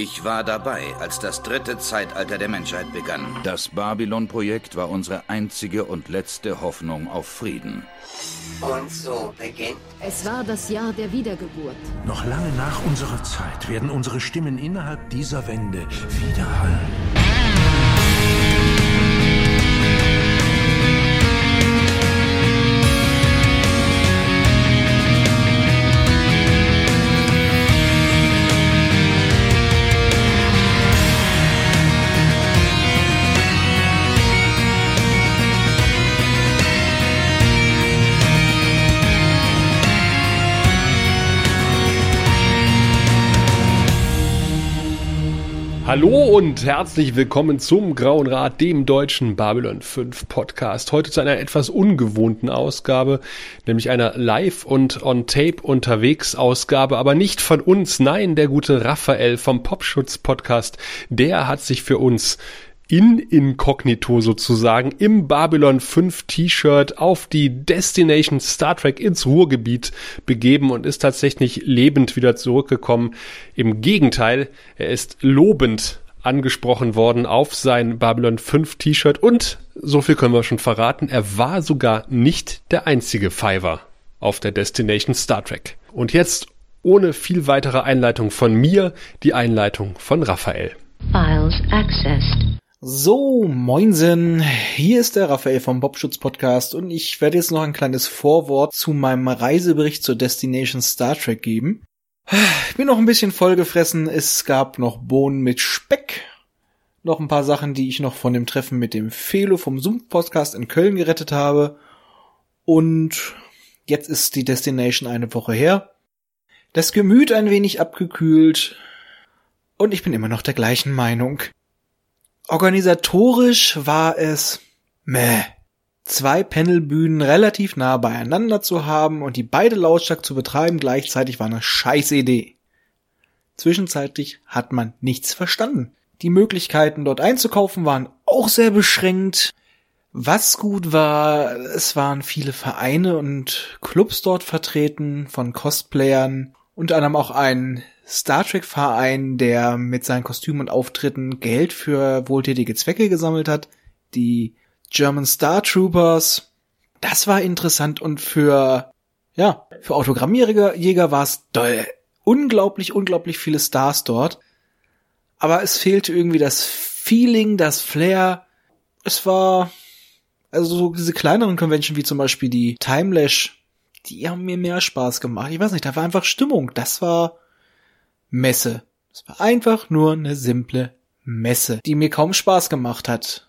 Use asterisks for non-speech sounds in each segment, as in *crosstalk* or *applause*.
Ich war dabei, als das dritte Zeitalter der Menschheit begann. Das Babylon-Projekt war unsere einzige und letzte Hoffnung auf Frieden. Und so beginnt. Es war das Jahr der Wiedergeburt. Noch lange nach unserer Zeit werden unsere Stimmen innerhalb dieser Wände widerhallen. Hallo und herzlich willkommen zum Grauen Rat, dem deutschen Babylon 5 Podcast. Heute zu einer etwas ungewohnten Ausgabe, nämlich einer Live- und On-Tape unterwegs Ausgabe, aber nicht von uns. Nein, der gute Raphael vom Popschutz Podcast, der hat sich für uns in Inkognito sozusagen im Babylon 5 T-Shirt auf die Destination Star Trek ins Ruhrgebiet begeben und ist tatsächlich lebend wieder zurückgekommen. Im Gegenteil, er ist lobend angesprochen worden auf sein Babylon 5 T-Shirt und so viel können wir schon verraten, er war sogar nicht der einzige Fiver auf der Destination Star Trek. Und jetzt ohne viel weitere Einleitung von mir, die Einleitung von Raphael. Files accessed. So, moinsen, hier ist der Raphael vom Bobschutz Podcast und ich werde jetzt noch ein kleines Vorwort zu meinem Reisebericht zur Destination Star Trek geben. Ich bin noch ein bisschen vollgefressen, es gab noch Bohnen mit Speck, noch ein paar Sachen, die ich noch von dem Treffen mit dem Felo vom Zoom Podcast in Köln gerettet habe und jetzt ist die Destination eine Woche her. Das Gemüt ein wenig abgekühlt und ich bin immer noch der gleichen Meinung. Organisatorisch war es meh. Zwei Panelbühnen relativ nah beieinander zu haben und die beide lautstark zu betreiben gleichzeitig war eine scheiß Idee. Zwischenzeitlich hat man nichts verstanden. Die Möglichkeiten dort einzukaufen waren auch sehr beschränkt. Was gut war, es waren viele Vereine und Clubs dort vertreten von Cosplayern, unter anderem auch ein Star Trek Verein, der mit seinen Kostümen und Auftritten Geld für wohltätige Zwecke gesammelt hat. Die German Star Troopers. Das war interessant und für, ja, für Autogrammjäger Jäger war es doll. Unglaublich, unglaublich viele Stars dort. Aber es fehlte irgendwie das Feeling, das Flair. Es war, also so diese kleineren Convention wie zum Beispiel die Timelash, die haben mir mehr Spaß gemacht. Ich weiß nicht, da war einfach Stimmung. Das war, Messe. Es war einfach nur eine simple Messe, die mir kaum Spaß gemacht hat.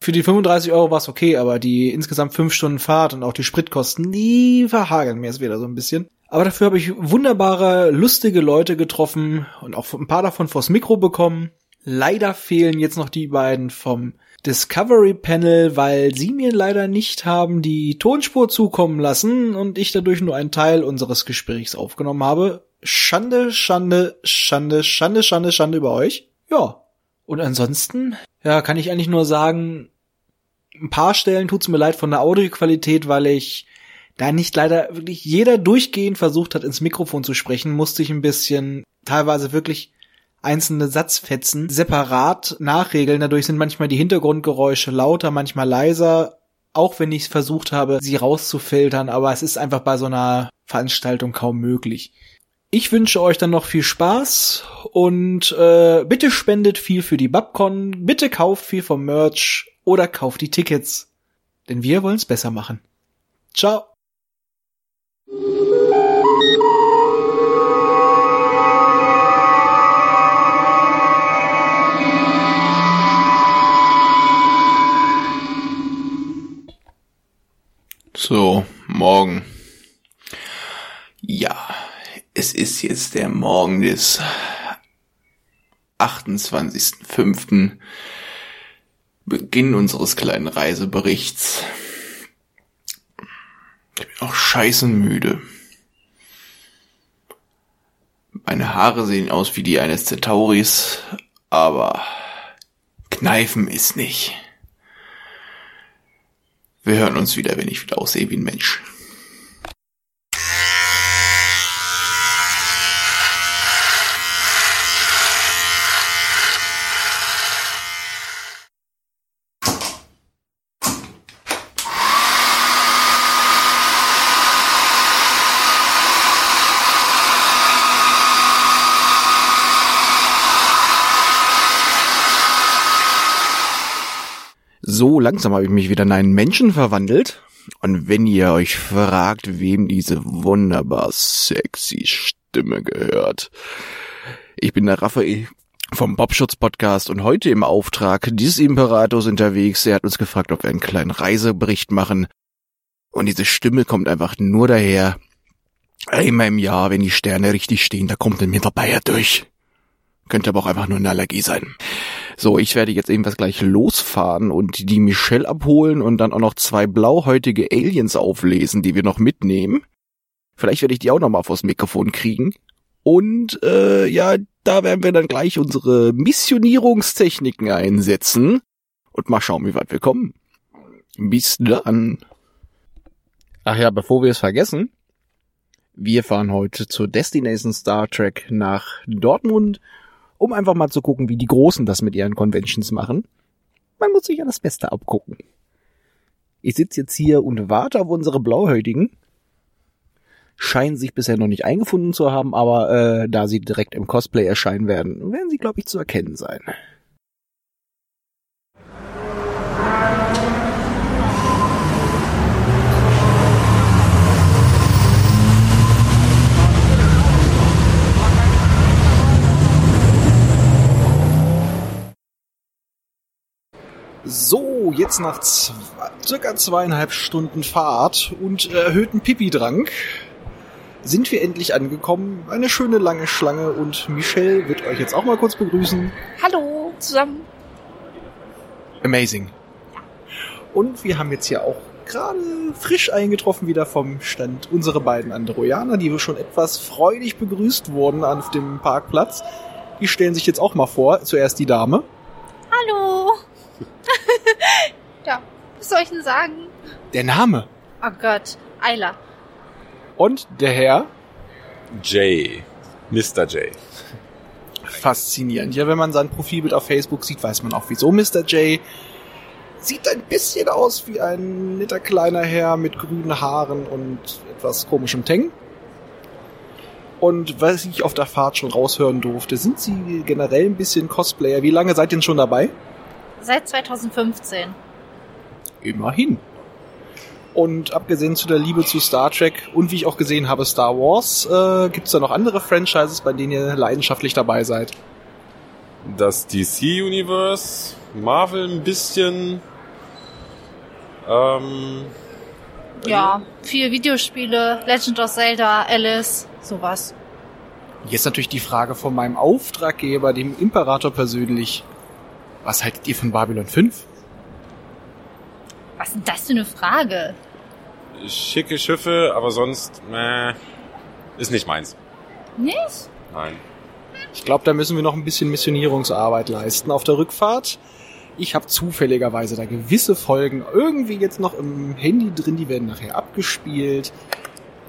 Für die 35 Euro war es okay, aber die insgesamt 5 Stunden Fahrt und auch die Spritkosten, die verhageln mir es wieder so ein bisschen. Aber dafür habe ich wunderbare, lustige Leute getroffen und auch ein paar davon vors Mikro bekommen. Leider fehlen jetzt noch die beiden vom Discovery Panel, weil sie mir leider nicht haben die Tonspur zukommen lassen und ich dadurch nur einen Teil unseres Gesprächs aufgenommen habe. Schande, Schande, Schande, Schande, Schande, Schande über euch. Ja. Und ansonsten, ja, kann ich eigentlich nur sagen, ein paar Stellen tut's mir leid von der Audioqualität, weil ich da nicht leider wirklich jeder durchgehend versucht hat, ins Mikrofon zu sprechen, musste ich ein bisschen teilweise wirklich einzelne Satzfetzen separat nachregeln. Dadurch sind manchmal die Hintergrundgeräusche lauter, manchmal leiser, auch wenn ich versucht habe, sie rauszufiltern, aber es ist einfach bei so einer Veranstaltung kaum möglich. Ich wünsche euch dann noch viel Spaß und äh, bitte spendet viel für die Babcon, bitte kauft viel vom Merch oder kauft die Tickets. Denn wir wollen's besser machen. Ciao. So, morgen. Ja, es ist jetzt der Morgen des 28.05. Beginn unseres kleinen Reiseberichts. Ich bin auch scheiße müde. Meine Haare sehen aus wie die eines Centauris, aber Kneifen ist nicht. Wir hören uns wieder, wenn ich wieder aussehe wie ein Mensch. So langsam habe ich mich wieder in einen Menschen verwandelt. Und wenn ihr euch fragt, wem diese wunderbar sexy Stimme gehört, ich bin der Raphael vom Bobschutz Podcast und heute im Auftrag dieses Imperators unterwegs. Er hat uns gefragt, ob wir einen kleinen Reisebericht machen. Und diese Stimme kommt einfach nur daher. Einmal im Jahr, wenn die Sterne richtig stehen, da kommt ein Mitarbeiter durch. Könnte aber auch einfach nur eine Allergie sein. So, ich werde jetzt ebenfalls gleich losfahren und die Michelle abholen und dann auch noch zwei blauhäutige Aliens auflesen, die wir noch mitnehmen. Vielleicht werde ich die auch noch mal vors Mikrofon kriegen. Und äh, ja, da werden wir dann gleich unsere Missionierungstechniken einsetzen und mal schauen, wie weit wir kommen. Bis dann. Ach ja, bevor wir es vergessen, wir fahren heute zur Destination Star Trek nach Dortmund, um einfach mal zu gucken, wie die Großen das mit ihren Conventions machen. Man muss sich ja das Beste abgucken. Ich sitze jetzt hier und warte auf unsere Blauhäutigen. Scheinen sich bisher noch nicht eingefunden zu haben, aber äh, da sie direkt im Cosplay erscheinen werden, werden sie, glaube ich, zu erkennen sein. So, jetzt nach zwei, circa zweieinhalb Stunden Fahrt und erhöhten Pipi-Drang sind wir endlich angekommen. Eine schöne lange Schlange und Michelle wird euch jetzt auch mal kurz begrüßen. Hallo zusammen. Amazing. Und wir haben jetzt hier auch gerade frisch eingetroffen wieder vom Stand unsere beiden Androianer, die schon etwas freudig begrüßt wurden auf dem Parkplatz. Die stellen sich jetzt auch mal vor. Zuerst die Dame. Hallo. *laughs* ja, was soll ich denn sagen? Der Name. Oh Gott, Ayla. Und der Herr. Jay. Mr. J. Faszinierend. Ja, wenn man sein Profilbild auf Facebook sieht, weiß man auch wieso Mr. J. Sieht ein bisschen aus wie ein netter kleiner Herr mit grünen Haaren und etwas komischem Teng. Und was ich auf der Fahrt schon raushören durfte, sind Sie generell ein bisschen Cosplayer. Wie lange seid ihr denn schon dabei? Seit 2015. Immerhin. Und abgesehen zu der Liebe zu Star Trek und wie ich auch gesehen habe, Star Wars, äh, gibt es da noch andere Franchises, bei denen ihr leidenschaftlich dabei seid? Das DC-Universe, Marvel ein bisschen. Ähm, Ja, viel Videospiele, Legend of Zelda, Alice, sowas. Jetzt natürlich die Frage von meinem Auftraggeber, dem Imperator persönlich. Was haltet ihr von Babylon 5? Was ist denn das für eine Frage? schicke Schiffe, aber sonst, meh, ist nicht meins. Nicht? Nein. Ich glaube, da müssen wir noch ein bisschen Missionierungsarbeit leisten auf der Rückfahrt. Ich habe zufälligerweise da gewisse Folgen irgendwie jetzt noch im Handy drin, die werden nachher abgespielt.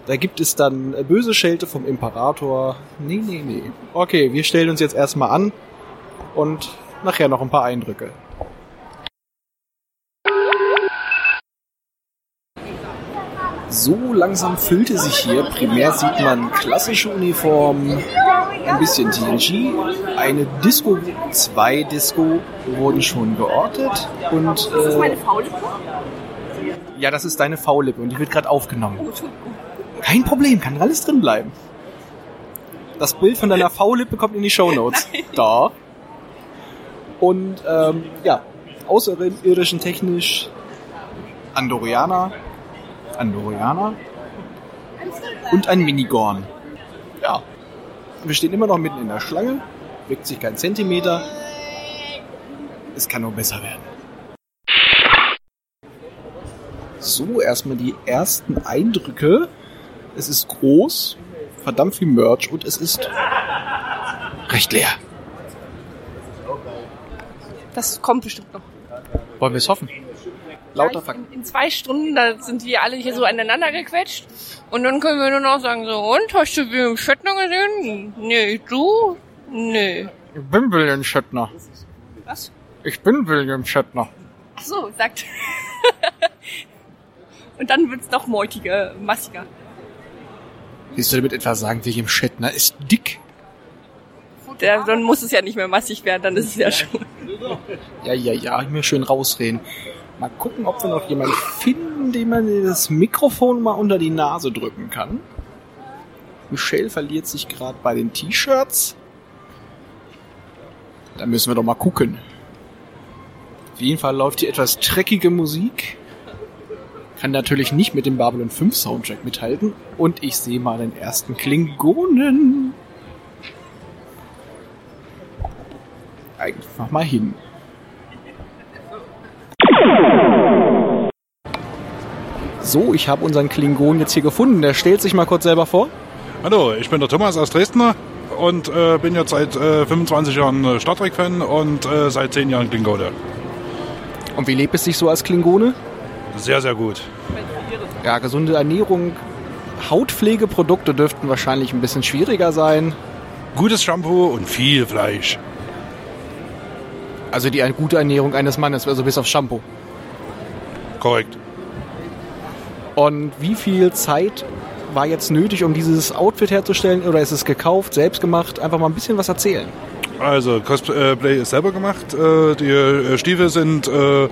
Da gibt es dann äh, böse Schelte vom Imperator. Nee, nee, nee. Okay, wir stellen uns jetzt erstmal an und nachher noch ein paar Eindrücke. So langsam füllte sich hier. Primär sieht man klassische Uniformen, ein bisschen TNG, eine Disco, zwei Disco wurden schon geortet und Ist das meine äh, Faule? ja, das ist deine V-Lippe und die wird gerade aufgenommen. Kein Problem, kann alles drin bleiben. Das Bild von deiner V-Lippe kommt in die Shownotes. *laughs* Da. Und ähm, ja, außerirdischen technisch Andorianer, Andorianer und ein Minigorn. Ja, wir stehen immer noch mitten in der Schlange, bewegt sich kein Zentimeter. Es kann nur besser werden. So, erstmal die ersten Eindrücke. Es ist groß, verdammt viel Merch und es ist recht leer. Das kommt bestimmt noch. Wollen wir es hoffen? Lauter Ja, Fakt. in, in zwei Stunden, da sind wir alle hier so aneinander gequetscht. Und dann können wir nur noch sagen so, und, hast du William Shatner gesehen? Nee, du? Nee. Ich bin William Shatner. Was? Ich bin William Shatner. Ach so, sagt. *laughs* und dann wird's noch meutiger, massiger. Willst du damit etwa sagen, William Shatner ist dick? Der, dann muss es ja nicht mehr massig werden, dann ist es ja schon. Ja, ja, ja, ich mir schön rausreden. Mal gucken, ob wir noch jemanden finden, dem man das Mikrofon mal unter die Nase drücken kann. Michelle verliert sich gerade bei den T-Shirts. Da müssen wir doch mal gucken. Auf jeden Fall läuft hier etwas dreckige Musik. Kann natürlich nicht mit dem Babylon 5 Soundtrack mithalten. Und ich sehe mal den ersten Klingonen. Einfach mal hin. So, ich habe unseren Klingon jetzt hier gefunden. Der stellt sich mal kurz selber vor. Hallo, ich bin der Thomas aus Dresden und äh, bin jetzt seit äh, 25 Jahren äh, Star Trek-Fan und äh, seit 10 Jahren Klingone. Und wie lebt es sich so als Klingone? Sehr, sehr gut. Ja, gesunde Ernährung, Hautpflegeprodukte dürften wahrscheinlich ein bisschen schwieriger sein. Gutes Shampoo und viel Fleisch. Also die gute Ernährung eines Mannes, also bis auf Shampoo. Korrekt. Und wie viel Zeit war jetzt nötig, um dieses Outfit herzustellen? Oder ist es gekauft, selbst gemacht? Einfach mal ein bisschen was erzählen. Also Cosplay ist selber gemacht. Äh, Die äh, Stiefel sind äh,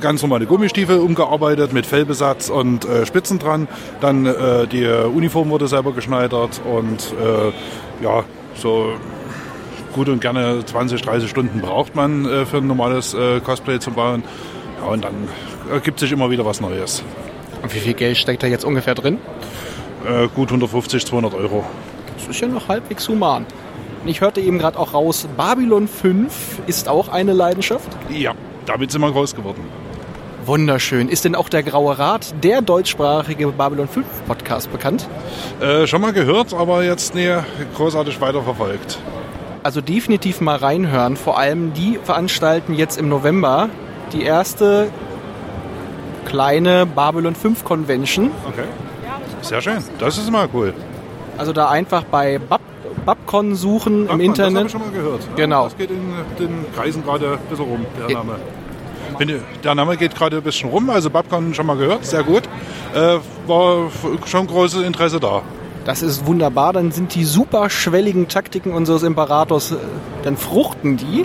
ganz normale Gummistiefel umgearbeitet mit Fellbesatz und Spitzen dran. Dann die Uniform wurde selber geschneidert und ja, so gut und gerne 20, 30 Stunden braucht man äh, für ein normales äh, Cosplay zu bauen. Ja, und dann ergibt sich immer wieder was Neues. Und wie viel Geld steckt da jetzt ungefähr drin? Äh, gut 150, 200 Euro. Das ist ja noch halbwegs human. Ich hörte eben gerade auch raus, Babylon 5 ist auch eine Leidenschaft. Ja, damit sind wir groß geworden. Wunderschön. Ist denn auch der Graue Rat, der deutschsprachige Babylon 5 Podcast, bekannt? Äh, schon mal gehört, aber jetzt nie großartig weiterverfolgt. Also definitiv mal reinhören. Vor allem die veranstalten jetzt im November die erste kleine Babylon 5 Convention. Okay. Sehr schön. Das ist mal cool. Also da einfach bei Bab Babcon suchen Babcon, im Internet. Das habe ich schon mal gehört. Genau. Das geht in den Kreisen gerade ein bisschen rum, der Name. Der Name geht gerade ein bisschen rum, also Babcon schon mal gehört, sehr gut. Äh, war schon großes Interesse da. Das ist wunderbar. Dann sind die superschwelligen Taktiken unseres Imperators, äh, dann fruchten die.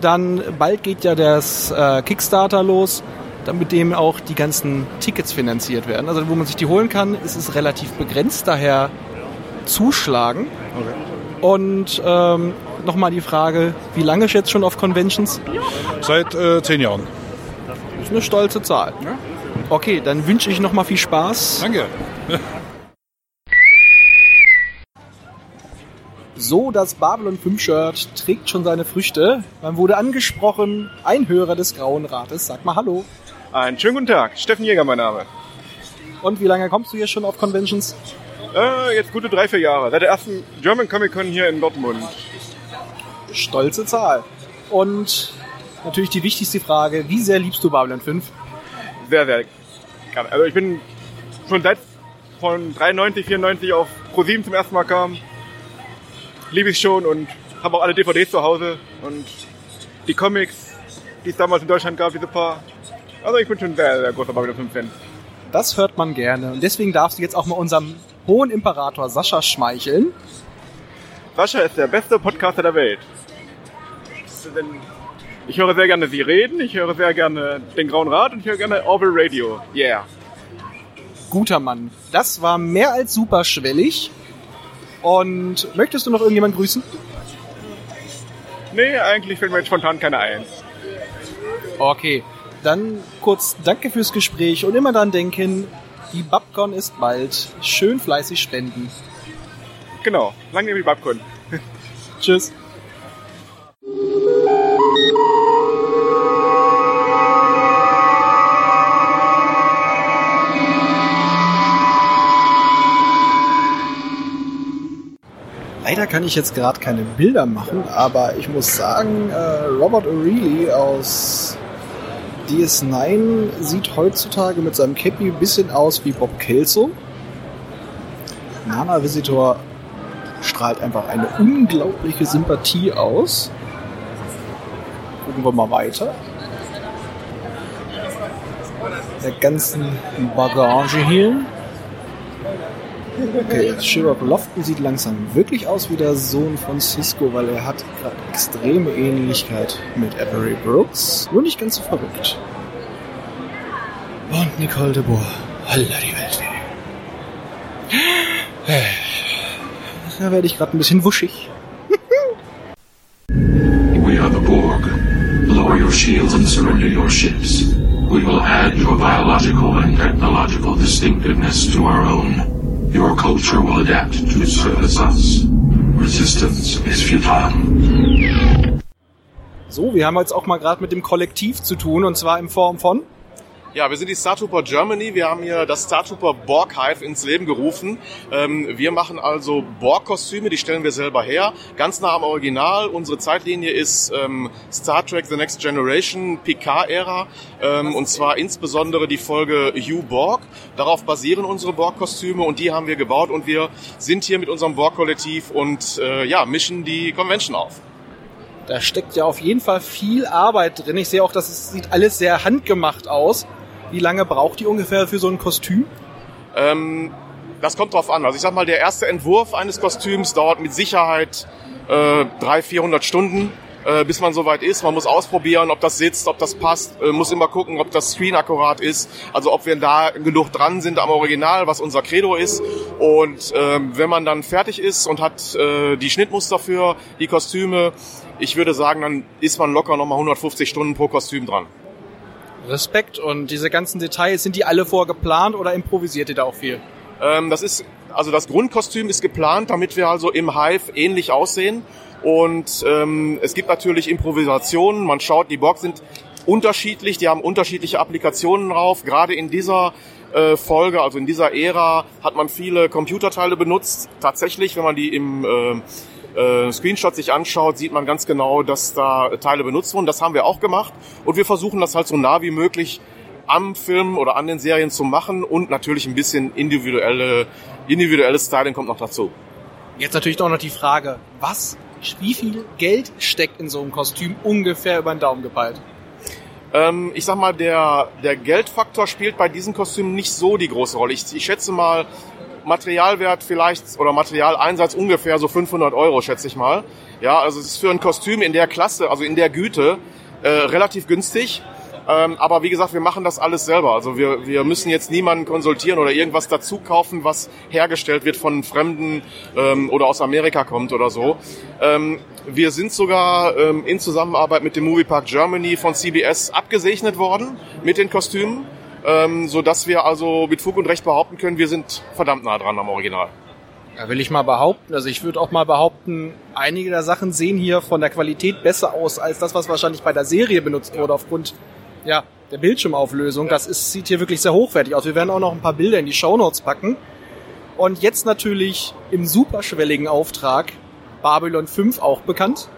Dann bald geht ja das äh, Kickstarter los, dann mit dem auch die ganzen Tickets finanziert werden. Also wo man sich die holen kann, ist es relativ begrenzt, daher zuschlagen. Und ähm, nochmal die Frage, wie lange ist jetzt schon auf Conventions? Seit äh, zehn Jahren. Das ist eine stolze Zahl. Okay, dann wünsche ich nochmal viel Spaß. Danke. So, das Babylon 5 Shirt trägt schon seine Früchte. Man wurde angesprochen, ein Hörer des Grauen Rates. Sag mal Hallo. Einen schönen guten Tag, Steffen Jäger mein Name. Und wie lange kommst du hier schon auf Conventions? Äh, jetzt gute drei, vier Jahre. Seit der ersten German Comic Con hier in Dortmund. Stolze Zahl. Und natürlich die wichtigste Frage, wie sehr liebst du Babylon 5? Sehr, sehr. Also ich bin schon seit von 93, 94 auf Pro7 zum ersten Mal kam, liebe ich schon und habe auch alle DVDs zu Hause und die Comics, die es damals in Deutschland gab, diese paar. Also ich bin schon sehr, sehr großer Babylon 5 Fan. Das hört man gerne. Und deswegen darfst du jetzt auch mal unserem hohen Imperator Sascha schmeicheln. Sascha ist der beste Podcaster der Welt. Ich höre sehr gerne Sie reden, ich höre sehr gerne den Grauen Rat und ich höre gerne Orville Radio. Yeah. Guter Mann. Das war mehr als superschwellig. Und möchtest du noch irgendjemanden grüßen? Nee, eigentlich fällt mir jetzt spontan keiner ein. Okay, dann kurz danke fürs Gespräch und immer dran denken, die Babcon ist bald. Schön fleißig spenden. Genau, lange wie Babcon. Tschüss. Leider kann ich jetzt gerade keine Bilder machen, aber ich muss sagen, äh, Robert O'Reilly aus DS9 sieht heutzutage mit seinem Cappy ein bisschen aus wie Bob Kelso. Nana Visitor strahlt einfach eine unglaubliche Sympathie aus. Gucken wir mal weiter. Der ganzen Bagage hier. Okay, Sherlock Lofton sieht langsam wirklich aus wie der Sohn von Cisco, weil er hat gerade extreme Ähnlichkeit mit Avery Brooks. Nur nicht ganz so verrückt. Und Nicole de Boer. Holla die Welt. Da werde ich gerade ein bisschen wuschig. We are the Borg. Lower your shields and surrender your ships. We will add your biological and technological distinctiveness to our own. Your culture will adapt to service us. Resistance is futile. So, wir haben jetzt auch mal gerade mit dem Kollektiv zu tun und zwar in Form von Ja, wir sind die Star Trooper Germany. Wir haben hier das Star Trooper Borg Hive ins Leben gerufen. Ähm, wir machen also Borg-Kostüme, die stellen wir selber her, ganz nah am Original. Unsere Zeitlinie ist ähm, Star Trek The Next Generation, Picard-Ära, ähm, und zwar insbesondere die Folge Hugh Borg. Darauf basieren unsere Borg-Kostüme und die haben wir gebaut und wir sind hier mit unserem Borg-Kollektiv und äh, ja, mischen die Convention auf. Da steckt ja auf jeden Fall viel Arbeit drin. Ich sehe auch, dass es sieht alles sehr handgemacht aus. Wie lange braucht ihr ungefähr für so ein Kostüm? Ähm, das kommt drauf an. Also ich sag mal, der erste Entwurf eines Kostüms dauert mit Sicherheit äh, 300, 400 Stunden, äh, bis man soweit ist. Man muss ausprobieren, ob das sitzt, ob das passt. Äh, muss immer gucken, ob das Screen akkurat ist. Also ob wir da genug dran sind am Original, was unser Credo ist. Und ähm, wenn man dann fertig ist und hat äh, die Schnittmuster für die Kostüme, ich würde sagen, dann ist man locker nochmal 150 Stunden pro Kostüm dran. Respekt und diese ganzen Details, sind die alle vorgeplant oder improvisiert ihr da auch viel? Ähm, das ist, also das Grundkostüm ist geplant, damit wir also im Hive ähnlich aussehen. Und ähm, es gibt natürlich Improvisationen. Man schaut, die Borg sind unterschiedlich, die haben unterschiedliche Applikationen drauf. Gerade in dieser äh, Folge, also in dieser Ära, hat man viele Computerteile benutzt. Tatsächlich, wenn man die im äh, äh, Screenshot sich anschaut, sieht man ganz genau, dass da Teile benutzt wurden. Das haben wir auch gemacht. Und wir versuchen das halt so nah wie möglich am Film oder an den Serien zu machen und natürlich ein bisschen individuelle, individuelles Styling kommt noch dazu. Jetzt natürlich doch noch die Frage, was, wie viel Geld steckt in so einem Kostüm ungefähr über den Daumen gepeilt? Ähm, ich sag mal, der, der Geldfaktor spielt bei diesen Kostümen nicht so die große Rolle. Ich, ich schätze mal, Materialwert vielleicht oder Materialeinsatz ungefähr so 500 Euro, schätze ich mal. Ja, also es ist für ein Kostüm in der Klasse, also in der Güte, äh, relativ günstig. Ähm, aber wie gesagt, wir machen das alles selber. Also wir, wir müssen jetzt niemanden konsultieren oder irgendwas dazu kaufen, was hergestellt wird von Fremden ähm, oder aus Amerika kommt oder so. Ähm, wir sind sogar ähm, in Zusammenarbeit mit dem Moviepark Germany von CBS abgesegnet worden mit den Kostümen, ähm, so dass wir also mit Fug und Recht behaupten können, wir sind verdammt nah dran am Original. Ja, will ich mal behaupten. Also ich würde auch mal behaupten, einige der Sachen sehen hier von der Qualität besser aus als das, was wahrscheinlich bei der Serie benutzt wurde aufgrund ja, der Bildschirmauflösung. Das ist, sieht hier wirklich sehr hochwertig aus. Wir werden auch noch ein paar Bilder in die Shownotes packen. Und jetzt natürlich im superschwelligen Auftrag Babylon 5 auch bekannt.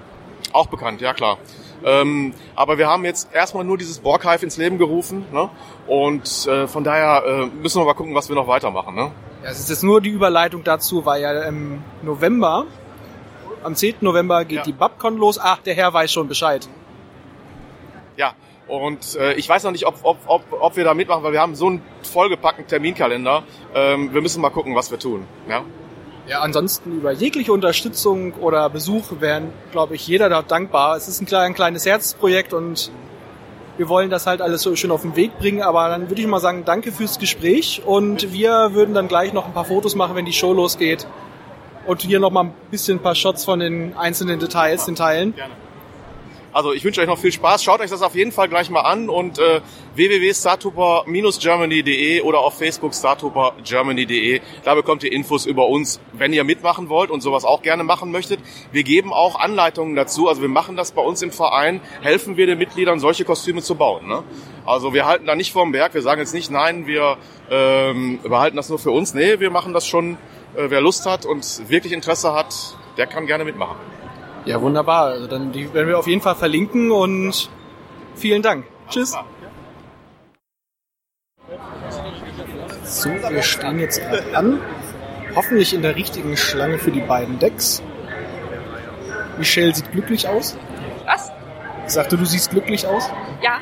Auch bekannt, ja klar. Ähm, aber wir haben jetzt erstmal nur dieses Borghive ins Leben gerufen. Ne? Und äh, von daher äh, müssen wir mal gucken, was wir noch weitermachen. Ne? Ja, es ist jetzt nur die Überleitung dazu, weil ja im November, am 10. November geht Ja. die Babcon los. Ach, der Herr weiß schon Bescheid. Ja, und äh, ich weiß noch nicht, ob, ob, ob, ob wir da mitmachen, weil wir haben so einen vollgepackten Terminkalender. Ähm, wir müssen mal gucken, was wir tun. Ja? Ja, ansonsten über jegliche Unterstützung oder Besuch wären, glaube ich, jeder da dankbar. Es ist ein, klein, ein kleines Herzprojekt und wir wollen das halt alles so schön auf den Weg bringen. Aber dann würde ich mal sagen, danke fürs Gespräch und wir würden dann gleich noch ein paar Fotos machen, wenn die Show losgeht. Und hier noch mal ein bisschen ein paar Shots von den einzelnen Details, den Teilen. Also ich wünsche euch noch viel Spaß. Schaut euch das auf jeden Fall gleich mal an und äh, www.startuper-germany.de oder auf Facebook startupergermany.de. Da bekommt ihr Infos über uns, wenn ihr mitmachen wollt und sowas auch gerne machen möchtet. Wir geben auch Anleitungen dazu. Also wir machen das bei uns im Verein, helfen wir den Mitgliedern, solche Kostüme zu bauen. Ne? Also wir halten da nicht vorm Berg. Wir sagen jetzt nicht, nein, wir ähm, behalten das nur für uns. Nee, wir machen das schon. Äh, wer Lust hat und wirklich Interesse hat, der kann gerne mitmachen. Ja, wunderbar. Also dann die werden wir auf jeden Fall verlinken und vielen Dank. Tschüss. So, wir stehen jetzt an. Hoffentlich in der richtigen Schlange für die beiden Decks. Michelle sieht glücklich aus. Was? Ich sagte, du siehst glücklich aus. Ja,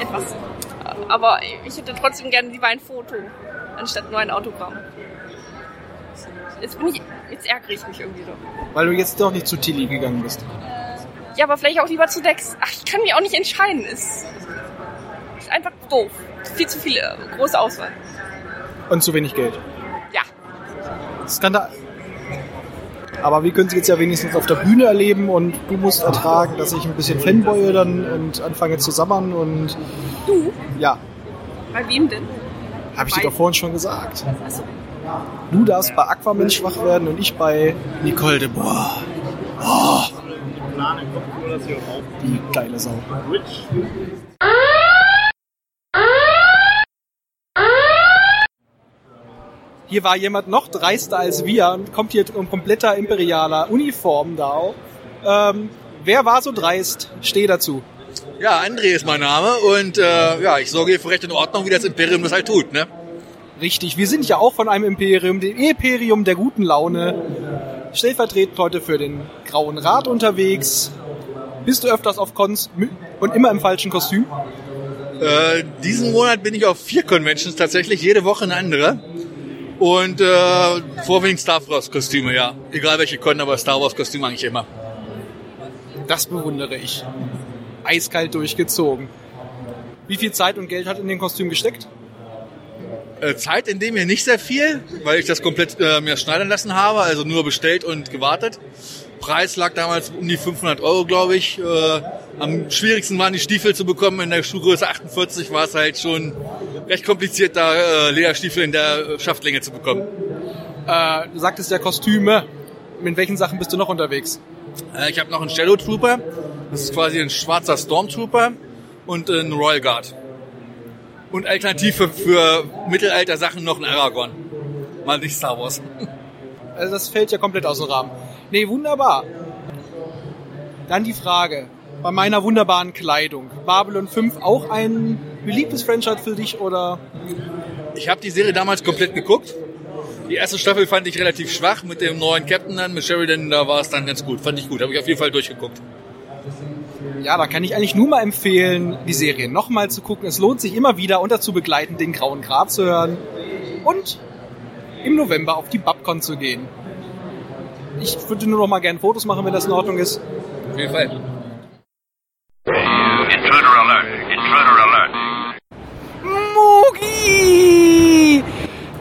etwas. Aber ich hätte trotzdem gerne lieber ein Foto, anstatt nur ein Autogramm. Jetzt bin ich, jetzt ärgere ich mich irgendwie so. Weil du jetzt doch nicht zu Tilly gegangen bist. Ja, aber vielleicht auch lieber zu Dex. Ach, ich kann mich auch nicht entscheiden. Ist, ist einfach doof. Viel zu viele, äh, große Auswahl. Und zu wenig Geld. Ja. Skandal. Aber wir können sie jetzt ja wenigstens auf der Bühne erleben und du musst ertragen, dass ich ein bisschen fanboye dann und anfange zu sabbern und. Du? Ja, Bei wem denn? habe ich dir doch vorhin schon gesagt. Achso. Du darfst bei Aquaman schwach werden und ich bei Nicole de Bois. Oh, die geile Sau. Hier war jemand noch dreister als wir und kommt hier in kompletter imperialer Uniform da auch. Ähm, wer war so dreist? Steh dazu. Ja, André ist mein Name und äh, ja, ich sorge hier für Recht und Ordnung, wie das Imperium das halt tut, ne? Richtig, wir sind ja auch von einem Imperium, dem Imperium der guten Laune. Stellvertretend heute für den Grauen Rat unterwegs. Bist du öfters auf Cons und immer im falschen Kostüm? Äh, diesen Monat bin ich auf vier Conventions tatsächlich, jede Woche eine andere. Und äh, vorwiegend Star Wars Kostüme, ja. Egal welche Con, aber Star Wars Kostüme eigentlich immer. Das bewundere ich. Eiskalt durchgezogen. Wie viel Zeit und Geld hat in den Kostüm gesteckt? Äh, Zeit in dem hier nicht sehr viel, weil ich das komplett äh, mir schneidern lassen habe, also nur bestellt und gewartet. Preis lag damals um die 500 Euro, glaube ich. Äh, am schwierigsten waren die Stiefel zu bekommen. In der Schuhgröße 48 war es halt schon recht kompliziert, da äh, Lederstiefel in der Schaftlänge zu bekommen. Äh, du sagtest ja Kostüme. Mit welchen Sachen bist du noch unterwegs? Äh, ich habe noch einen Shadow Trooper. Das ist quasi ein schwarzer Stormtrooper und äh, ein Royal Guard. Und alternativ für, für Mittelalter-Sachen noch ein Aragorn. Mal nicht Star Wars. *laughs* Also das fällt ja komplett aus dem Rahmen. Nee, wunderbar. Dann die Frage. Bei meiner wunderbaren Kleidung. Babylon 5 auch ein beliebtes Franchise für dich oder? Ich habe die Serie damals komplett geguckt. Die erste Staffel fand ich relativ schwach mit dem neuen Captain dann, mit Sheridan, da war es dann ganz gut. Fand ich gut, habe ich auf jeden Fall durchgeguckt. Ja, da kann ich eigentlich nur mal empfehlen, die Serie nochmal zu gucken. Es lohnt sich immer wieder und dazu begleitend den Grauen Grat zu hören und im November auf die Babcon zu gehen. Ich würde nur noch mal gerne Fotos machen, wenn das in Ordnung ist. Auf jeden Fall. Intruder alert. Intruder alert. Mugi!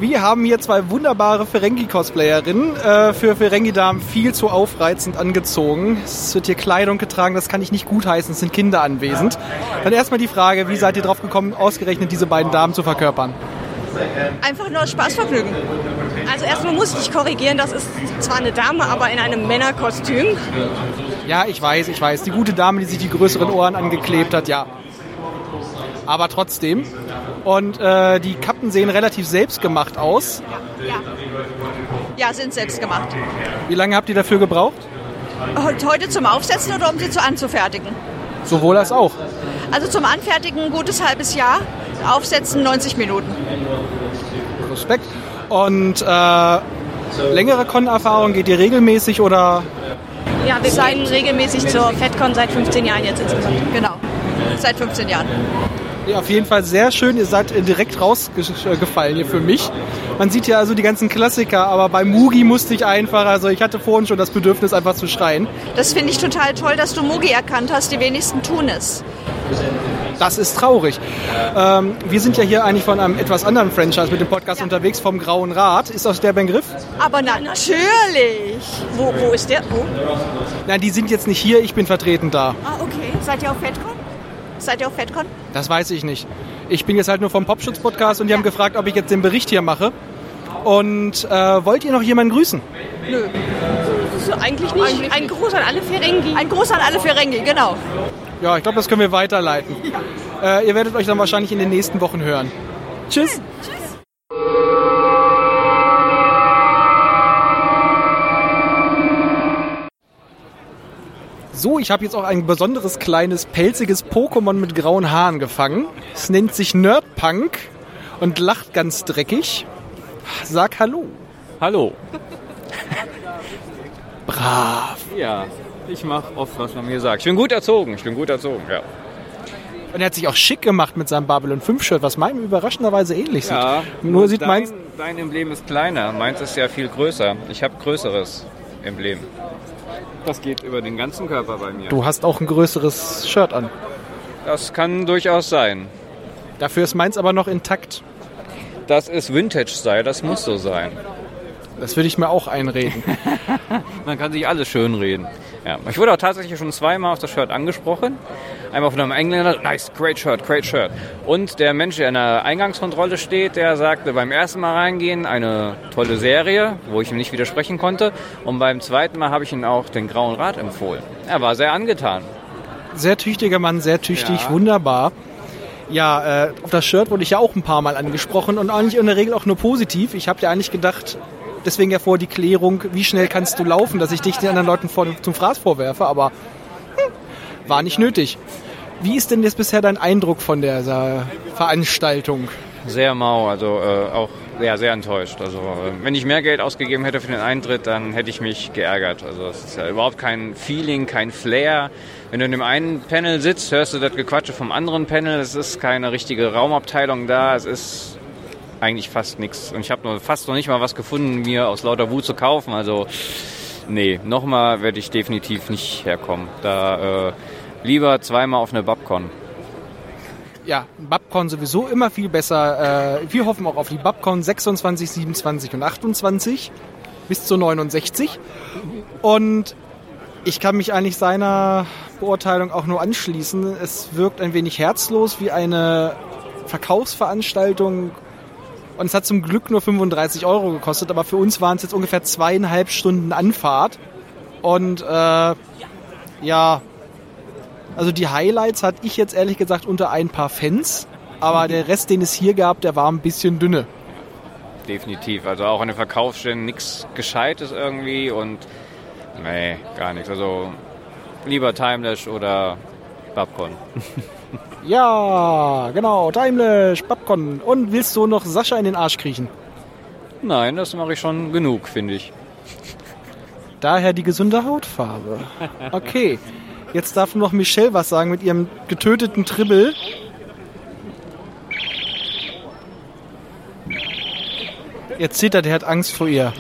Wir haben hier zwei wunderbare Ferengi-Cosplayerinnen. Äh, für Ferengi-Damen viel zu aufreizend angezogen. Es wird hier Kleidung getragen, das kann ich nicht gutheißen. Es sind Kinder anwesend. Dann erstmal die Frage, wie seid ihr drauf gekommen, ausgerechnet diese beiden Damen zu verkörpern? Einfach nur Spaßvergnügen. Also erstmal muss ich korrigieren, das ist zwar eine Dame, aber in einem Männerkostüm. Ja, ich weiß, ich weiß. Die gute Dame, die sich die größeren Ohren angeklebt hat, ja. Aber trotzdem. Und äh, die Kappen sehen relativ selbstgemacht aus. Ja, sind selbst gemacht. Wie lange habt ihr dafür gebraucht? Heute zum Aufsetzen oder um sie zu anzufertigen? Sowohl als auch. Also zum Anfertigen ein gutes halbes Jahr, Aufsetzen 90 Minuten. Respekt. Und äh, längere Con-Erfahrung geht ihr regelmäßig oder? Ja, wir gehen regelmäßig zur FedCon seit 15 Jahren jetzt insgesamt. Genau, seit 15 Jahren. Ja, auf jeden Fall sehr schön. Ihr seid äh, direkt rausgefallen hier für mich. Man sieht ja also die ganzen Klassiker, aber bei Mugi musste ich einfach, also ich hatte vorhin schon das Bedürfnis einfach zu schreien. Das finde ich total toll, dass du Mugi erkannt hast. Die wenigsten tun es. Das ist traurig. Ähm, wir sind ja hier eigentlich von einem etwas anderen Franchise mit dem Podcast unterwegs, vom Grauen Rat. Ist das der Begriff? Aber na, natürlich. Wo, wo ist der? Wo? Nein, die sind jetzt nicht hier, ich bin vertreten da. Ah, okay. Seid ihr auf FedCon? Seid ihr auf FedCon? Das weiß ich nicht. Ich bin jetzt halt nur vom Popschutz-Podcast und die haben gefragt, ob ich jetzt den Bericht hier mache. Und äh, wollt ihr noch jemanden grüßen? Nö. So, eigentlich nicht. Ein Gruß an alle Ferengi. Ein Gruß an alle Ferengi, genau. Ja, ich glaube, das können wir weiterleiten. Äh, ihr werdet euch dann wahrscheinlich in den nächsten Wochen hören. Tschüss. So, ich habe jetzt auch ein besonderes kleines pelziges Pokémon mit grauen Haaren gefangen. Es nennt sich Nerdpunk und lacht ganz dreckig. Sag Hallo. Hallo. *laughs* Brav. Ja, ich mache oft, was man mir sagt. Ich bin gut erzogen, ich bin gut erzogen, ja. Und er hat sich auch schick gemacht mit seinem Babylon 5 Shirt, was meinem überraschenderweise ähnlich sieht. Ja, Nur sieht dein, meins. Dein Emblem ist kleiner, meins ist ja viel größer. Ich habe größeres Emblem. Das geht über den ganzen Körper bei mir. Du hast auch ein größeres Shirt an. Das kann durchaus sein. Dafür ist meins aber noch intakt. Das ist Vintage-Style, das muss so sein. Das würde ich mir auch einreden. *laughs* Man kann sich alles schön reden. Ja, ich wurde auch tatsächlich schon zweimal auf das Shirt angesprochen. Einmal von einem Engländer, nice, great shirt, great shirt. Und der Mensch, der in der Eingangskontrolle steht, der sagte beim ersten Mal reingehen, eine tolle Serie, wo ich ihm nicht widersprechen konnte. Und beim zweiten Mal habe ich ihm auch den Grauen Rat empfohlen. Er war sehr angetan. Sehr tüchtiger Mann, sehr tüchtig, Ja. wunderbar. Ja, äh, auf das Shirt wurde ich ja auch ein paar Mal angesprochen und eigentlich in der Regel auch nur positiv. Ich habe ja eigentlich gedacht, deswegen ja vor die Klärung, wie schnell kannst du laufen, dass ich dich den anderen Leuten vor, zum Fraß vorwerfe, aber hm, war nicht nötig. Wie ist denn jetzt bisher dein Eindruck von dieser Veranstaltung? Sehr mau, also äh, auch ja, sehr enttäuscht. Also äh, wenn ich mehr Geld ausgegeben hätte für den Eintritt, dann hätte ich mich geärgert. Also es ist ja überhaupt kein Feeling, kein Flair. Wenn du in dem einen Panel sitzt, hörst du das Gequatsche vom anderen Panel. Es ist keine richtige Raumabteilung da. Es ist eigentlich fast nichts. Und ich habe fast noch nicht mal was gefunden, mir aus lauter Wut zu kaufen. Also nee, nochmal werde ich definitiv nicht herkommen. Da äh, lieber zweimal auf eine Babcon. Ja, Babcon sowieso immer viel besser. Äh, wir hoffen auch auf die Babcon 26, 27 und 28 bis zu 69. Und ich kann mich eigentlich seiner Beurteilung auch nur anschließen. Es wirkt ein wenig herzlos wie eine Verkaufsveranstaltung. Und es hat zum Glück nur 35 Euro gekostet, aber für uns waren es jetzt ungefähr zweieinhalb Stunden Anfahrt. Und äh, ja, also die Highlights hatte ich jetzt ehrlich gesagt unter ein paar Fans, aber der Rest, den es hier gab, der war ein bisschen dünne. Definitiv. Also auch an den Verkaufsständen nichts Gescheites irgendwie und nee, gar nichts. Also lieber Timelash oder Babcon. *laughs* Ja, genau, Timelash, Babcon. Und willst du noch Sascha in den Arsch kriechen? Nein, das mache ich schon genug, finde ich. Daher die gesunde Hautfarbe. Okay, jetzt darf noch Michelle was sagen mit ihrem getöteten Tribbel. Er zittert, er hat Angst vor ihr.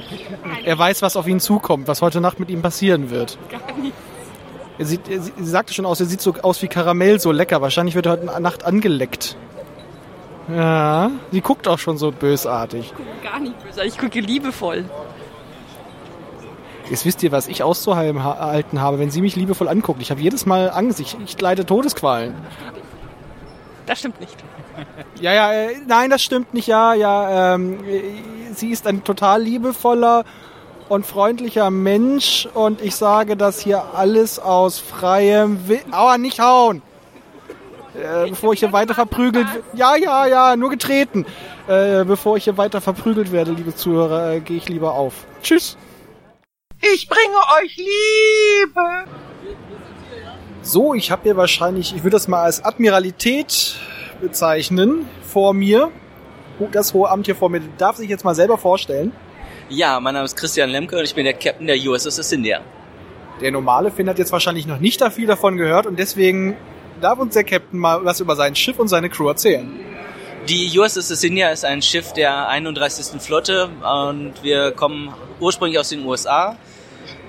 Er weiß, was auf ihn zukommt, was heute Nacht mit ihm passieren wird. Gar nicht. Er sieht, er, sie sagte schon aus, er sieht so aus wie Karamell, so lecker. Wahrscheinlich wird er heute Nacht angeleckt. Ja, sie guckt auch schon so bösartig. Ich gucke gar nicht böse, ich gucke liebevoll. Jetzt wisst ihr, was ich auszuhalten habe, wenn sie mich liebevoll anguckt. Ich habe jedes Mal Angst. Ich, ich leide Todesqualen. Das stimmt nicht. Ja, ja, äh, nein, das stimmt nicht. Ja, ja, ähm, äh, sie ist ein total liebevoller und freundlicher Mensch und ich sage das hier alles aus freiem Will. Aua, nicht hauen! Äh, bevor ich hier weiter verprügelt Ja, ja, ja, nur getreten. Äh, bevor ich hier weiter verprügelt werde, liebe Zuhörer, äh, gehe ich lieber auf. Tschüss! Ich bringe euch Liebe. So, ich habe hier wahrscheinlich, ich würde das mal als Admiralität bezeichnen, vor mir. Das hohe Amt hier vor mir darf sich jetzt mal selber vorstellen. Ja, mein Name ist Christian Lemke und ich bin der Captain der USS India. Der normale Finn hat jetzt wahrscheinlich noch nicht da viel davon gehört und deswegen darf uns der Captain mal was über sein Schiff und seine Crew erzählen. Die USS India ist ein Schiff der 31. Flotte und wir kommen ursprünglich aus den USA.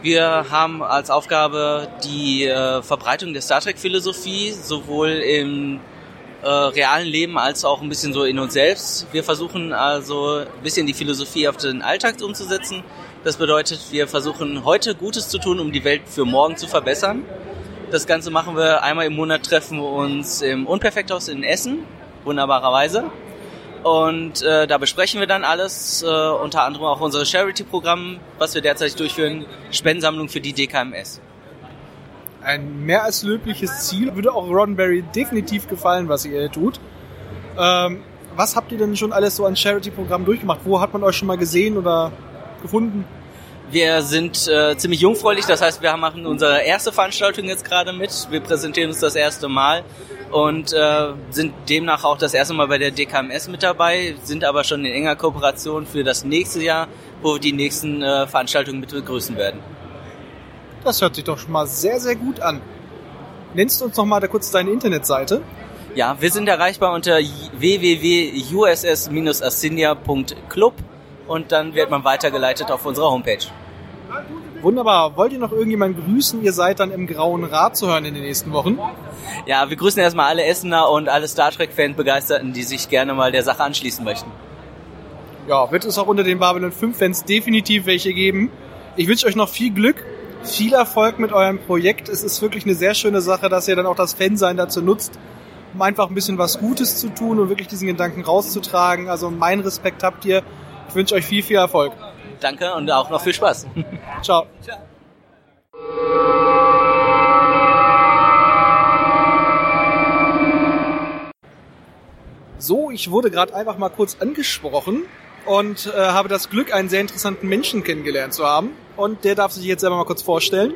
Wir haben als Aufgabe die äh, Verbreitung der Star Trek Philosophie sowohl im äh, realen Leben als auch ein bisschen so in uns selbst. Wir versuchen also ein bisschen die Philosophie auf den Alltag umzusetzen. Das bedeutet, wir versuchen heute Gutes zu tun, um die Welt für morgen zu verbessern. Das Ganze machen wir einmal im Monat, treffen wir uns im Unperfekthaus in Essen, wunderbarerweise. Und äh, da besprechen wir dann alles, äh, unter anderem auch unser Charity-Programm, was wir derzeit durchführen, Spendensammlung für die DKMS. Ein mehr als löbliches Ziel. Würde auch Roddenberry definitiv gefallen, was ihr tut. Ähm, was habt ihr denn schon alles so an Charity-Programm durchgemacht? Wo hat man euch schon mal gesehen oder gefunden? Wir sind äh, ziemlich jungfräulich, das heißt, wir machen unsere erste Veranstaltung jetzt gerade mit. Wir präsentieren uns das erste Mal und äh, sind demnach auch das erste Mal bei der DKMS mit dabei, sind aber schon in enger Kooperation für das nächste Jahr, wo wir die nächsten äh, Veranstaltungen mit begrüßen werden. Das hört sich doch schon mal sehr, sehr gut an. Nennst du uns noch mal da kurz deine Internetseite? Ja, wir sind erreichbar unter www.uss-assinia.club und dann wird man weitergeleitet auf unserer Homepage. Wunderbar. Wollt ihr noch irgendjemanden grüßen? Ihr seid dann im Grauen Rat zu hören in den nächsten Wochen. Ja, wir grüßen erstmal alle Essener und alle Star Trek-Fan-Begeisterten, die sich gerne mal der Sache anschließen möchten. Ja, wird es auch unter den Babylon 5 Fans definitiv welche geben. Ich wünsche euch noch viel Glück, viel Erfolg mit eurem Projekt. Es ist wirklich eine sehr schöne Sache, dass ihr dann auch das Fansein dazu nutzt, um einfach ein bisschen was Gutes zu tun und wirklich diesen Gedanken rauszutragen. Also mein Respekt habt ihr. Ich wünsche euch viel, viel Erfolg. Danke und auch noch viel Spaß. *laughs* Ciao. So, ich wurde gerade einfach mal kurz angesprochen und äh, habe das Glück, einen sehr interessanten Menschen kennengelernt zu haben. Und der darf sich jetzt selber mal kurz vorstellen.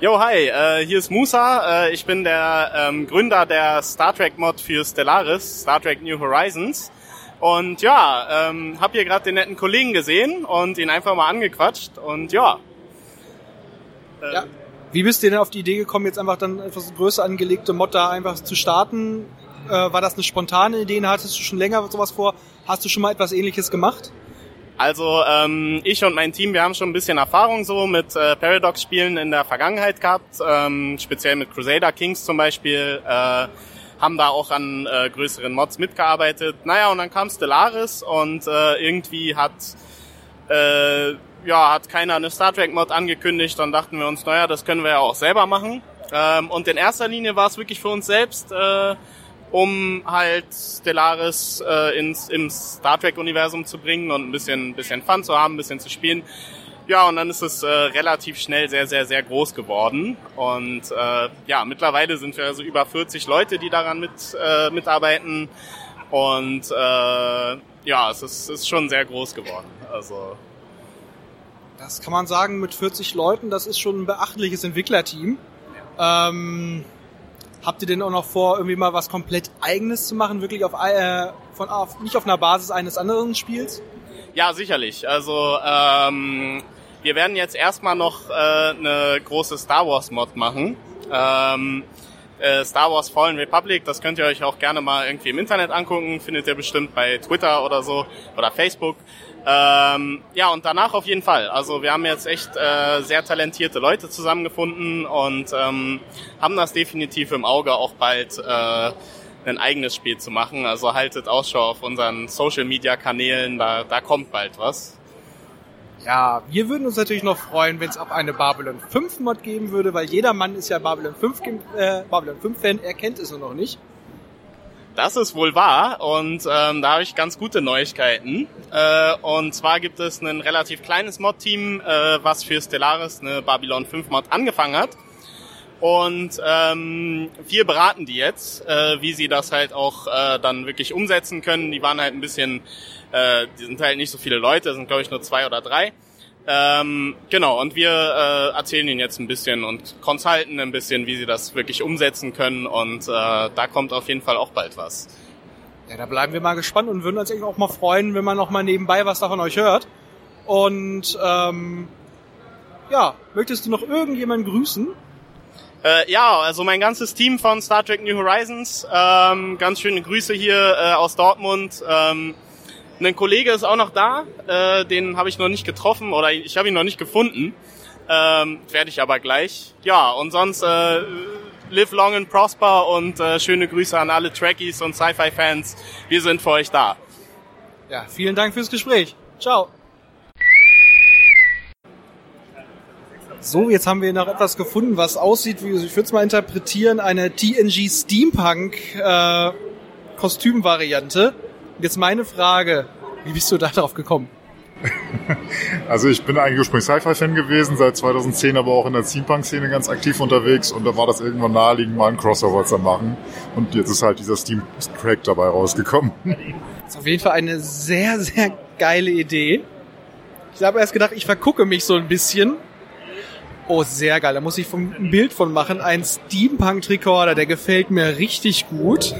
Jo, hi, äh, hier ist Musa. Äh, ich bin der ähm, Gründer der Star Trek Mod für Stellaris, Star Trek New Horizons. Und ja, ähm, hab hier gerade den netten Kollegen gesehen und ihn einfach mal angequatscht. Und ja. Ähm, Ja. Wie bist du denn auf die Idee gekommen, jetzt einfach dann etwas größer angelegte Mod da einfach zu starten? Äh, war das eine spontane Idee? Hattest du schon länger sowas vor? Hast du schon mal etwas ähnliches gemacht? Also ähm, ich und mein Team, wir haben schon ein bisschen Erfahrung so mit äh, Paradox-Spielen in der Vergangenheit gehabt, ähm, speziell mit Crusader Kings zum Beispiel, äh, haben da auch an äh, größeren Mods mitgearbeitet. Naja, und dann kam Stellaris und äh, irgendwie hat äh, ja hat keiner eine Star Trek Mod angekündigt. Dann dachten wir uns, naja, das können wir ja auch selber machen. Ähm, und in erster Linie war es wirklich für uns selbst. Äh, um halt Stellaris äh, ins im Star Trek Universum zu bringen und ein bisschen bisschen Fun zu haben, ein bisschen zu spielen. Ja, und dann ist es äh, relativ schnell sehr sehr sehr groß geworden und äh, ja, mittlerweile sind wir also über 40 Leute, die daran mit äh, mitarbeiten und äh, ja, es ist, ist schon sehr groß geworden. Also Das kann man sagen, mit 40 Leuten, das ist schon ein beachtliches Entwicklerteam. Ähm, habt ihr denn auch noch vor, irgendwie mal was komplett eigenes zu machen, wirklich auf, äh, von, auf nicht auf einer Basis eines anderen Spiels? Ja, sicherlich. Also ähm, wir werden jetzt erstmal noch äh, eine große Star Wars Mod machen. Ähm, äh, Star Wars Fallen Republic, das könnt ihr euch auch gerne mal irgendwie im Internet angucken, findet ihr bestimmt bei Twitter oder so oder Facebook. Ähm, ja, und danach auf jeden Fall. Also wir haben jetzt echt äh, sehr talentierte Leute zusammengefunden und ähm, haben das definitiv im Auge, auch bald äh, ein eigenes Spiel zu machen. Also haltet Ausschau auf unseren Social-Media-Kanälen, da, da kommt bald was. Ja, wir würden uns natürlich noch freuen, wenn es auch eine Babylon 5 Mod geben würde, weil jeder Mann ist ja Babylon 5, Gem- äh, Babylon 5 Fan, er kennt es nur noch nicht. Das ist wohl wahr und ähm, da habe ich ganz gute Neuigkeiten. Äh, und zwar gibt es ein relativ kleines Mod-Team, äh, was für Stellaris eine Babylon 5 Mod angefangen hat. Und ähm, wir beraten die jetzt, äh, wie sie das halt auch äh, dann wirklich umsetzen können. Die waren halt ein bisschen, äh, die sind halt nicht so viele Leute, sind glaube ich nur zwei oder drei. Ähm, genau, und wir äh, erzählen ihnen jetzt ein bisschen und consulten ein bisschen, wie sie das wirklich umsetzen können. Und äh, da kommt auf jeden Fall auch bald was. Ja, da bleiben wir mal gespannt und würden uns eigentlich auch mal freuen, wenn man noch mal nebenbei was davon euch hört. Und ähm, ja, möchtest du noch irgendjemanden grüßen? Äh, ja, also mein ganzes Team von Star Trek New Horizons. Ähm, ganz schöne Grüße hier äh, aus Dortmund. Ähm, ein Kollege ist auch noch da, äh, den habe ich noch nicht getroffen oder ich habe ihn noch nicht gefunden. Ähm, Werde ich aber gleich. Ja, und sonst äh, live long and prosper und äh, schöne Grüße an alle Trekkies und Sci-Fi-Fans. Wir sind für euch da. Ja, vielen Dank fürs Gespräch. Ciao. So, jetzt haben wir noch etwas gefunden, was aussieht, wie ich würde es mal interpretieren, eine TNG Steampunk äh, Kostümvariante. Und Jetzt meine Frage, wie bist du da drauf gekommen? *laughs* Also ich bin eigentlich ursprünglich Sci-Fi-Fan gewesen, seit 2010 aber auch in der Steampunk-Szene ganz aktiv unterwegs und da war das irgendwann naheliegend, mal einen Crossover zu machen. Und jetzt ist halt dieser Steam Crack dabei rausgekommen. Das *laughs* ist auf jeden Fall eine sehr, sehr geile Idee. Ich habe erst gedacht, ich vergucke mich so ein bisschen. Oh, sehr geil. Da muss ich ein Bild von machen. Ein Steampunk-Recorder, der gefällt mir richtig gut.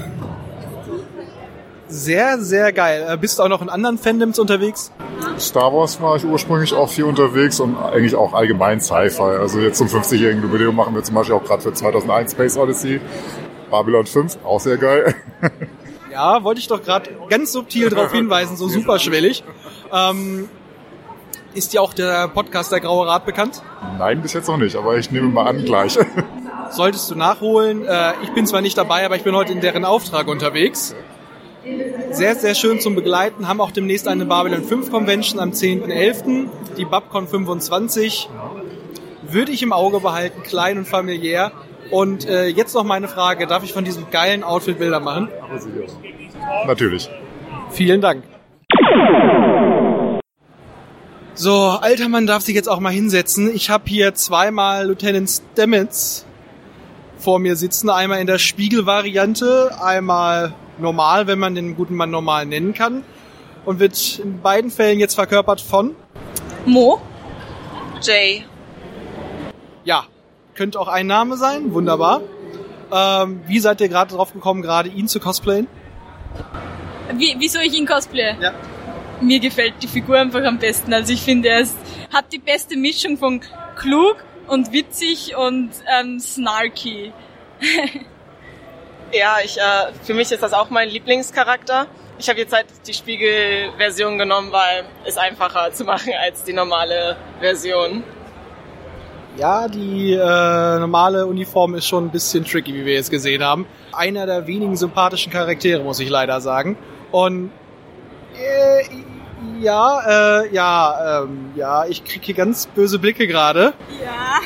Sehr, sehr geil. Äh, Bist du auch noch in anderen Fandoms unterwegs? Star Wars war ich ursprünglich auch viel unterwegs und eigentlich auch allgemein Sci-Fi. Also jetzt zum 50-jährigen Jubiläum machen wir zum Beispiel auch gerade für 2001 Space Odyssey. Babylon 5, auch sehr geil. *laughs* Ja, wollte ich doch gerade ganz subtil darauf hinweisen, so superschwellig. Ähm, Ist dir auch der Podcast Der Graue Rat bekannt? Nein, bis jetzt noch nicht, aber ich nehme mal an gleich. *laughs* Solltest du nachholen. Äh, ich bin zwar nicht dabei, aber ich bin heute in deren Auftrag unterwegs. Sehr, sehr schön zum Begleiten. Haben auch demnächst eine Babylon 5 Convention am 10.11. Die Babcon 25. Würde ich im Auge behalten, klein und familiär. Und äh, jetzt noch meine Frage, darf ich von diesem geilen Outfit Bilder machen? Natürlich. Vielen Dank. So, alter Mann darf sich jetzt auch mal hinsetzen. Ich habe hier zweimal Lieutenant Stamets vor mir sitzen. Einmal in der Spiegelvariante, einmal normal, wenn man den guten Mann normal nennen kann. Und wird in beiden Fällen jetzt verkörpert von Mo. Jay. Ja, könnte auch ein Name sein. Wunderbar. Ähm, wie seid ihr gerade drauf gekommen, gerade ihn zu cosplayen? Wie, wieso ich ihn cosplaye? Ja. Mir gefällt die Figur einfach am besten. Also ich finde, er ist, hat die beste Mischung von klug und witzig und ähm, snarky. *laughs* Ja, ich, äh, für mich ist das auch mein Lieblingscharakter. Ich habe jetzt halt die Spiegelversion genommen, weil es einfacher zu machen als die normale Version. Ja, die äh, normale Uniform ist schon ein bisschen tricky, wie wir jetzt gesehen haben. Einer der wenigen sympathischen Charaktere, muss ich leider sagen. Und äh, ja, äh, ja, ähm, ja, ich kriege hier ganz böse Blicke gerade. Ja.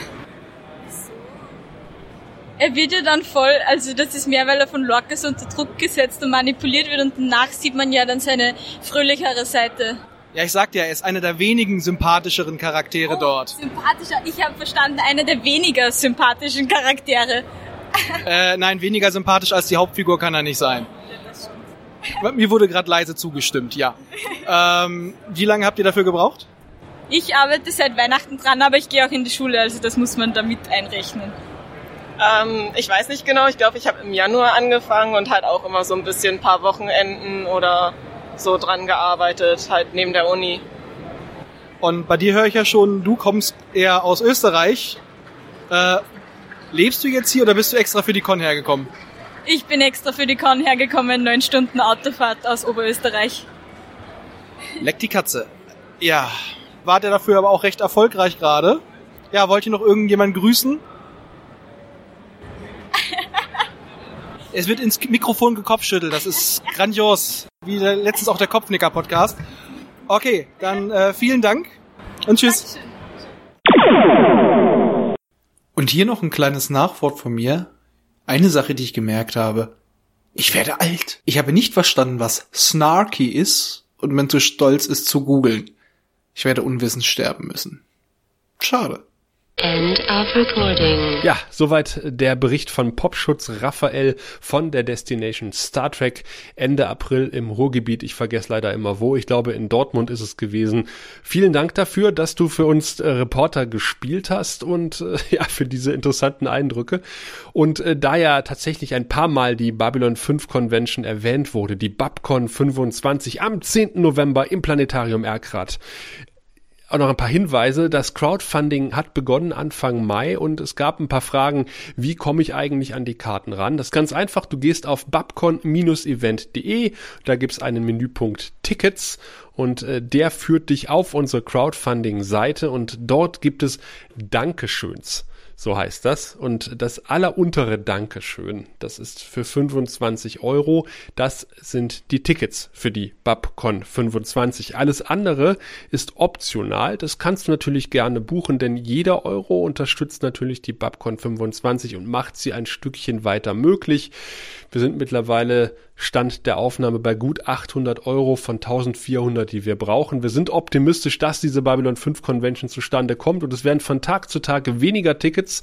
Er wird ja dann voll, also das ist mehr, weil er von Lorcas unter Druck gesetzt und manipuliert wird und danach sieht man ja dann seine fröhlichere Seite. Ja, ich sagte ja, er ist einer der wenigen sympathischeren Charaktere dort. Sympathischer, ich habe verstanden, einer der weniger sympathischen Charaktere. *laughs* Äh, nein, weniger sympathisch als die Hauptfigur kann er nicht sein. Mir wurde gerade leise zugestimmt, ja. ähm, wie lange habt ihr dafür gebraucht? Ich arbeite seit Weihnachten dran, aber ich gehe auch in die Schule, also das muss man damit einrechnen. Ähm, ich weiß nicht genau, ich glaube, ich habe im Januar angefangen und halt auch immer so ein bisschen ein paar Wochenenden oder so dran gearbeitet, halt neben der Uni. Und bei dir höre ich ja schon, du kommst eher aus Österreich. Äh, lebst du jetzt hier oder bist du extra für die Con hergekommen? Ich bin extra für die Con hergekommen, neun Stunden Autofahrt aus Oberösterreich. Leck die Katze. Ja, war der dafür aber auch recht erfolgreich gerade. Ja, wollt ihr noch irgendjemand grüßen? Es wird ins Mikrofon gekopfschüttelt, das ist grandios. Wie der, letztens auch der Kopfnicker-Podcast. Okay, dann äh, vielen Dank und tschüss. Und hier noch ein kleines Nachwort von mir. Eine Sache, die ich gemerkt habe. Ich werde alt. Ich habe nicht verstanden, was snarky ist und bin zu stolz ist zu googeln. Ich werde unwissend sterben müssen. Schade. End of recording. Ja, soweit der Bericht von Popschutz Raphael von der Destination Star Trek Ende April im Ruhrgebiet. Ich vergesse leider immer wo. Ich glaube, in Dortmund ist es gewesen. Vielen Dank dafür, dass du für uns äh, Reporter gespielt hast und äh, *laughs* ja, für diese interessanten Eindrücke. Und äh, da ja tatsächlich ein paar Mal die Babylon 5 Convention erwähnt wurde, die Babcon 25 am 10. November im Planetarium Erkrath auch noch ein paar Hinweise. Das Crowdfunding hat begonnen Anfang Mai und es gab ein paar Fragen, wie komme ich eigentlich an die Karten ran? Das ist ganz einfach. Du gehst auf babcon-event.de, da gibt's einen Menüpunkt Tickets und äh, der führt dich auf unsere Crowdfunding-Seite und dort gibt es Dankeschöns. So heißt das. Und das alleruntere Dankeschön, das ist für 25 Euro. Das sind die Tickets für die Babcon 25. Alles andere ist optional. Das kannst du natürlich gerne buchen, denn jeder Euro unterstützt natürlich die Babcon 25 und macht sie ein Stückchen weiter möglich. Wir sind mittlerweile Stand der Aufnahme bei gut 800 Euro von 1400, die wir brauchen. Wir sind optimistisch, dass diese Babylon 5 Convention zustande kommt und es werden von Tag zu Tag weniger Tickets.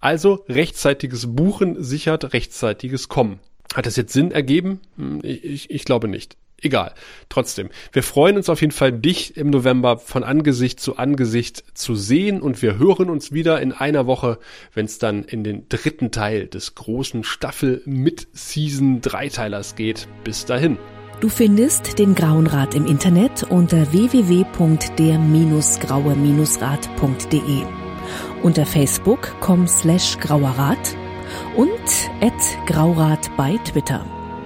Also rechtzeitiges Buchen sichert rechtzeitiges Kommen. Hat das jetzt Sinn ergeben? Hm, ich, ich glaube nicht. Egal. Trotzdem. Wir freuen uns auf jeden Fall, dich im November von Angesicht zu Angesicht zu sehen und wir hören uns wieder in einer Woche, wenn es dann in den dritten Teil des großen Staffel mit Season Dreiteilers geht. Bis dahin. Du findest den Grauen Rat im Internet unter www.der-graue-rat.de, unter facebook.com slash grauerrat und at graurat bei Twitter.